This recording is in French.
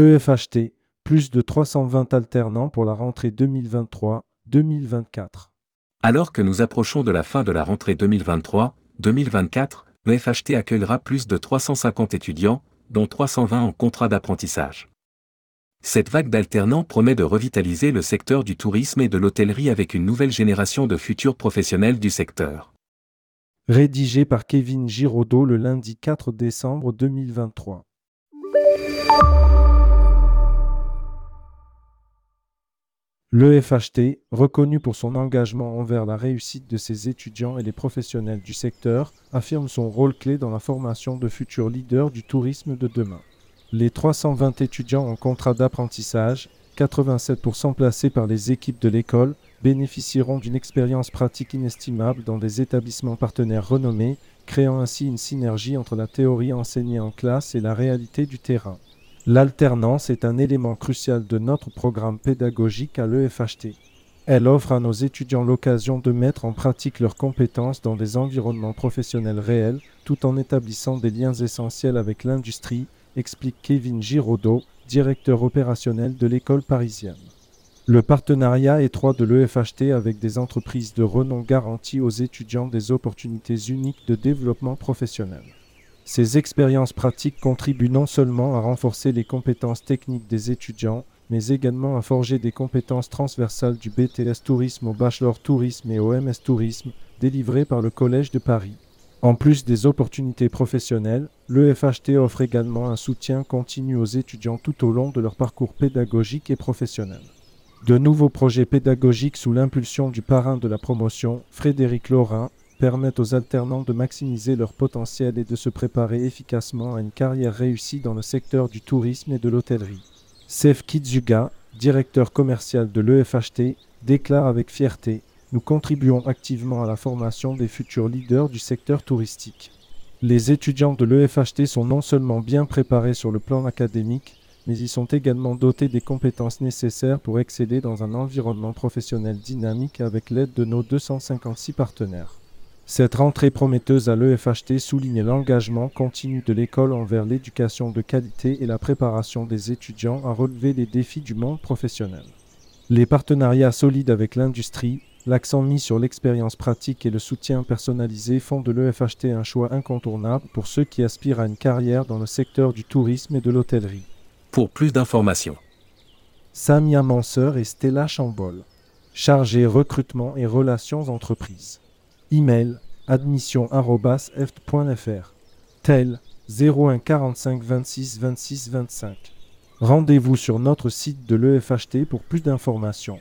EFHT, plus de 320 alternants pour la rentrée 2023-2024. Alors que nous approchons de la fin de la rentrée 2023-2024, l'EFHT accueillera plus de 350 étudiants, dont 320 en contrat d'apprentissage. Cette vague d'alternants promet de revitaliser le secteur du tourisme et de l'hôtellerie avec une nouvelle génération de futurs professionnels du secteur. Rédigé par Kevin Giraudot le lundi 4 décembre 2023. L'EFHT, reconnu pour son engagement envers la réussite de ses étudiants et les professionnels du secteur, affirme son rôle clé dans la formation de futurs leaders du tourisme de demain. Les 320 étudiants en contrat d'apprentissage, 87% placés par les équipes de l'école, bénéficieront d'une expérience pratique inestimable dans des établissements partenaires renommés, créant ainsi une synergie entre la théorie enseignée en classe et la réalité du terrain. L'alternance est un élément crucial de notre programme pédagogique à l'EFHT. Elle offre à nos étudiants l'occasion de mettre en pratique leurs compétences dans des environnements professionnels réels, tout en établissant des liens essentiels avec l'industrie, explique Kevin Giraudot, directeur opérationnel de l'école parisienne. Le partenariat étroit de l'EFHT avec des entreprises de renom garantit aux étudiants des opportunités uniques de développement professionnel. Ces expériences pratiques contribuent non seulement à renforcer les compétences techniques des étudiants, mais également à forger des compétences transversales du BTS Tourisme au Bachelor Tourisme et au MS Tourisme, délivrés par le Collège de Paris. En plus des opportunités professionnelles, l'EFHT offre également un soutien continu aux étudiants tout au long de leur parcours pédagogique et professionnel. De nouveaux projets pédagogiques sous l'impulsion du parrain de la promotion, Frédéric Laurin, permettent aux alternants de maximiser leur potentiel et de se préparer efficacement à une carrière réussie dans le secteur du tourisme et de l'hôtellerie. Sef Kitsuga, directeur commercial de l'EFHT, déclare avec fierté Nous contribuons activement à la formation des futurs leaders du secteur touristique. Les étudiants de l'EFHT sont non seulement bien préparés sur le plan académique, mais ils sont également dotés des compétences nécessaires pour exceller dans un environnement professionnel dynamique avec l'aide de nos 256 partenaires. Cette rentrée prometteuse à l'EFHT souligne l'engagement continu de l'école envers l'éducation de qualité et la préparation des étudiants à relever les défis du monde professionnel. Les partenariats solides avec l'industrie, l'accent mis sur l'expérience pratique et le soutien personnalisé font de l'EFHT un choix incontournable pour ceux qui aspirent à une carrière dans le secteur du tourisme et de l'hôtellerie. Pour plus d'informations, Samia Manseur et Stella Chambol, chargées recrutement et relations entreprises. Email admission.eft.fr. Tel 01 45 26 26 25. Rendez-vous sur notre site de l'EFHT pour plus d'informations.